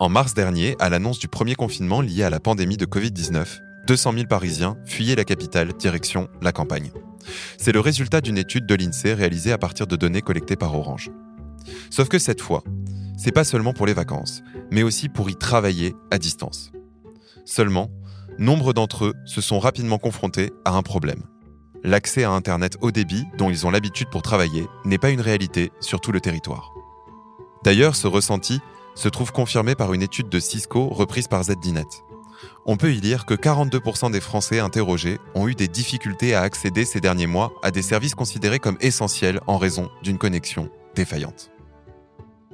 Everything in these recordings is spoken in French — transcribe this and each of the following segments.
En mars dernier, à l'annonce du premier confinement lié à la pandémie de Covid-19, 200 000 Parisiens fuyaient la capitale direction la campagne. C'est le résultat d'une étude de l'INSEE réalisée à partir de données collectées par Orange. Sauf que cette fois, c'est pas seulement pour les vacances, mais aussi pour y travailler à distance. Seulement, nombre d'entre eux se sont rapidement confrontés à un problème. L'accès à Internet haut débit, dont ils ont l'habitude pour travailler, n'est pas une réalité sur tout le territoire. D'ailleurs, ce ressenti se trouve confirmé par une étude de Cisco reprise par ZDNet. On peut y lire que 42% des Français interrogés ont eu des difficultés à accéder ces derniers mois à des services considérés comme essentiels en raison d'une connexion défaillante.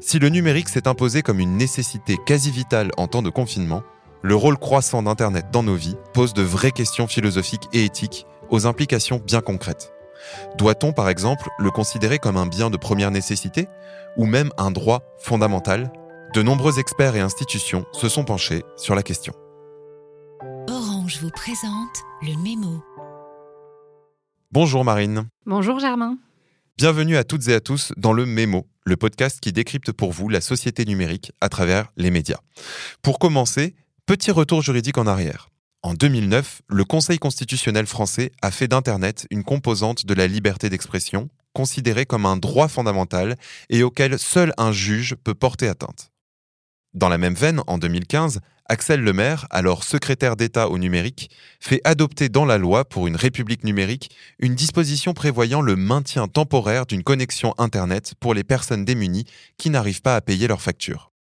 Si le numérique s'est imposé comme une nécessité quasi vitale en temps de confinement, le rôle croissant d'Internet dans nos vies pose de vraies questions philosophiques et éthiques aux implications bien concrètes. Doit-on, par exemple, le considérer comme un bien de première nécessité ou même un droit fondamental De nombreux experts et institutions se sont penchés sur la question. Orange vous présente le mémo. Bonjour Marine. Bonjour Germain. Bienvenue à toutes et à tous dans le Mémo, le podcast qui décrypte pour vous la société numérique à travers les médias. Pour commencer, petit retour juridique en arrière. En 2009, le Conseil constitutionnel français a fait d'Internet une composante de la liberté d'expression, considérée comme un droit fondamental et auquel seul un juge peut porter atteinte. Dans la même veine, en 2015, Axel Lemaire, alors secrétaire d'État au numérique, fait adopter dans la loi pour une république numérique une disposition prévoyant le maintien temporaire d'une connexion Internet pour les personnes démunies qui n'arrivent pas à payer leurs factures.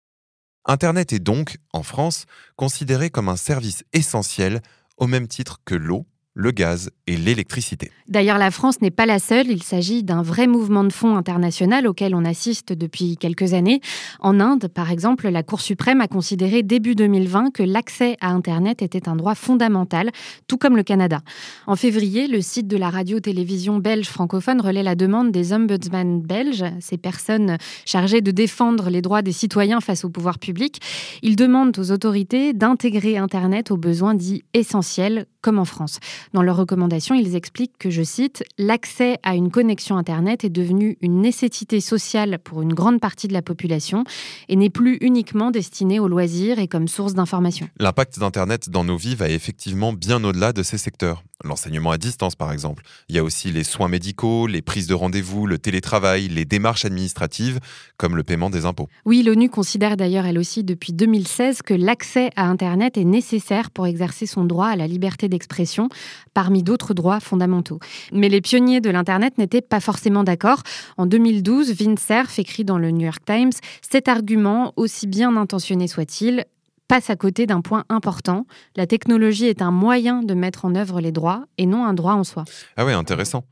Internet est donc, en France, considéré comme un service essentiel au même titre que l'eau, le gaz et l'électricité. D'ailleurs, la France n'est pas la seule. Il s'agit d'un vrai mouvement de fond international auquel on assiste depuis quelques années. En Inde, par exemple, la Cour suprême a considéré début 2020 que l'accès à Internet était un droit fondamental, tout comme le Canada. En février, le site de la radio-télévision belge francophone relaie la demande des ombudsman belges, ces personnes chargées de défendre les droits des citoyens face au pouvoir public. Ils demandent aux autorités d'intégrer Internet aux besoins dits essentiels, comme en France. Dans leurs recommandations, ils expliquent que, je cite, l'accès à une connexion Internet est devenu une nécessité sociale pour une grande partie de la population et n'est plus uniquement destiné aux loisirs et comme source d'information. L'impact d'Internet dans nos vies va effectivement bien au-delà de ces secteurs. L'enseignement à distance, par exemple. Il y a aussi les soins médicaux, les prises de rendez-vous, le télétravail, les démarches administratives, comme le paiement des impôts. Oui, l'ONU considère d'ailleurs elle aussi depuis 2016 que l'accès à Internet est nécessaire pour exercer son droit à la liberté d'expression, parmi d'autres droits fondamentaux. Mais les pionniers de l'Internet n'étaient pas forcément d'accord. En 2012, Vince Cerf écrit dans le New York Times Cet argument, aussi bien intentionné soit-il, passe à côté d'un point important. La technologie est un moyen de mettre en œuvre les droits et non un droit en soi. Ah oui, intéressant.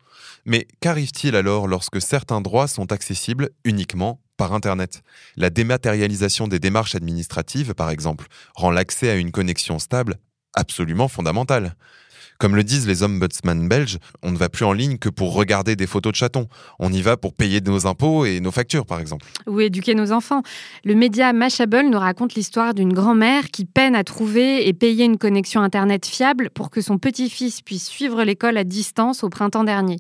Mais qu'arrive-t-il alors lorsque certains droits sont accessibles uniquement par Internet? La dématérialisation des démarches administratives, par exemple, rend l'accès à une connexion stable absolument fondamental. Comme le disent les ombudsman belges, on ne va plus en ligne que pour regarder des photos de chatons. On y va pour payer nos impôts et nos factures, par exemple. Ou éduquer nos enfants. Le média Mashable nous raconte l'histoire d'une grand-mère qui peine à trouver et payer une connexion Internet fiable pour que son petit-fils puisse suivre l'école à distance au printemps dernier.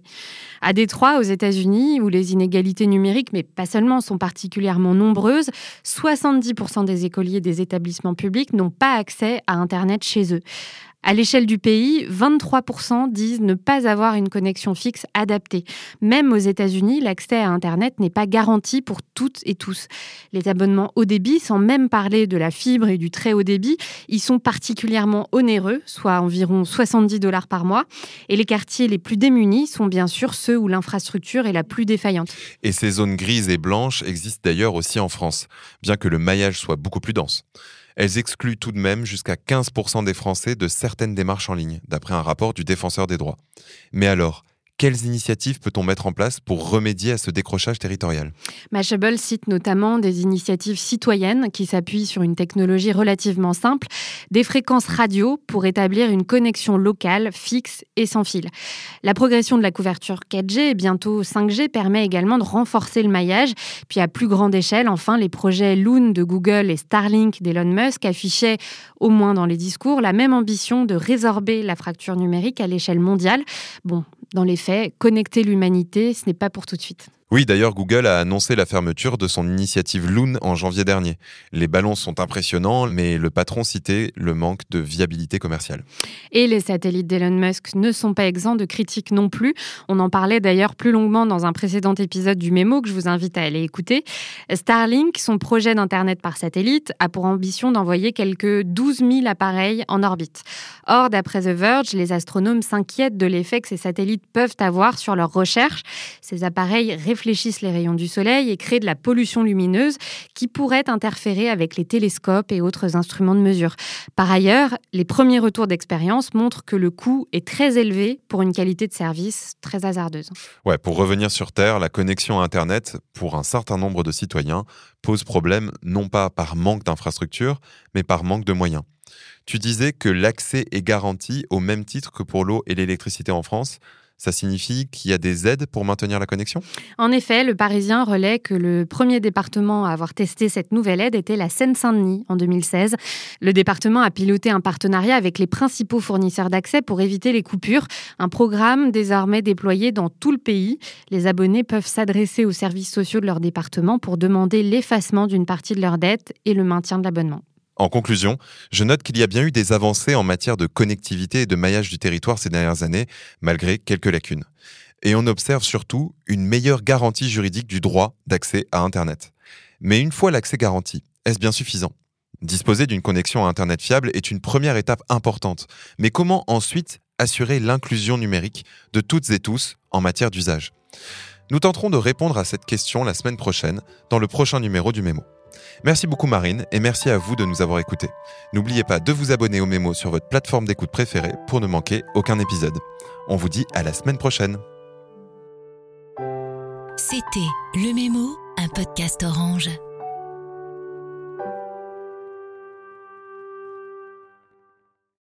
À Détroit, aux États-Unis, où les inégalités numériques, mais pas seulement, sont particulièrement nombreuses, 70% des écoliers des établissements publics n'ont pas accès à Internet chez eux. À l'échelle du pays, 23% disent ne pas avoir une connexion fixe adaptée. Même aux États-Unis, l'accès à Internet n'est pas garanti pour toutes et tous. Les abonnements haut débit, sans même parler de la fibre et du très haut débit, ils sont particulièrement onéreux, soit environ 70 dollars par mois. Et les quartiers les plus démunis sont bien sûr ceux où l'infrastructure est la plus défaillante. Et ces zones grises et blanches existent d'ailleurs aussi en France, bien que le maillage soit beaucoup plus dense. Elles excluent tout de même jusqu'à 15% des Français de certaines démarches en ligne, d'après un rapport du Défenseur des droits. Mais alors, quelles initiatives peut-on mettre en place pour remédier à ce décrochage territorial? Mashable cite notamment des initiatives citoyennes qui s'appuient sur une technologie relativement simple, des fréquences radio pour établir une connexion locale, fixe et sans fil. La progression de la couverture 4G et bientôt 5G permet également de renforcer le maillage. Puis à plus grande échelle, enfin, les projets Loon de Google et Starlink d'Elon Musk affichaient, au moins dans les discours, la même ambition de résorber la fracture numérique à l'échelle mondiale. Bon, dans les faits, connecter l'humanité, ce n'est pas pour tout de suite. Oui, d'ailleurs, Google a annoncé la fermeture de son initiative Loon en janvier dernier. Les ballons sont impressionnants, mais le patron citait le manque de viabilité commerciale. Et les satellites d'Elon Musk ne sont pas exempts de critiques non plus. On en parlait d'ailleurs plus longuement dans un précédent épisode du Mémo que je vous invite à aller écouter. Starlink, son projet d'Internet par satellite, a pour ambition d'envoyer quelques 12 000 appareils en orbite. Or, d'après The Verge, les astronomes s'inquiètent de l'effet que ces satellites peuvent avoir sur leurs recherches. Ces appareils réfléchissent les rayons du Soleil et créent de la pollution lumineuse qui pourrait interférer avec les télescopes et autres instruments de mesure. Par ailleurs, les premiers retours d'expérience montrent que le coût est très élevé pour une qualité de service très hasardeuse. Ouais, pour revenir sur Terre, la connexion à Internet, pour un certain nombre de citoyens, pose problème non pas par manque d'infrastructures, mais par manque de moyens. Tu disais que l'accès est garanti au même titre que pour l'eau et l'électricité en France ça signifie qu'il y a des aides pour maintenir la connexion? En effet, le Parisien relaie que le premier département à avoir testé cette nouvelle aide était la Seine-Saint-Denis en 2016. Le département a piloté un partenariat avec les principaux fournisseurs d'accès pour éviter les coupures. Un programme désormais déployé dans tout le pays. Les abonnés peuvent s'adresser aux services sociaux de leur département pour demander l'effacement d'une partie de leur dette et le maintien de l'abonnement. En conclusion, je note qu'il y a bien eu des avancées en matière de connectivité et de maillage du territoire ces dernières années, malgré quelques lacunes. Et on observe surtout une meilleure garantie juridique du droit d'accès à Internet. Mais une fois l'accès garanti, est-ce bien suffisant? Disposer d'une connexion à Internet fiable est une première étape importante. Mais comment ensuite assurer l'inclusion numérique de toutes et tous en matière d'usage? Nous tenterons de répondre à cette question la semaine prochaine dans le prochain numéro du Mémo. Merci beaucoup Marine et merci à vous de nous avoir écoutés. N'oubliez pas de vous abonner au Mémo sur votre plateforme d'écoute préférée pour ne manquer aucun épisode. On vous dit à la semaine prochaine. C'était Le Mémo, un podcast orange.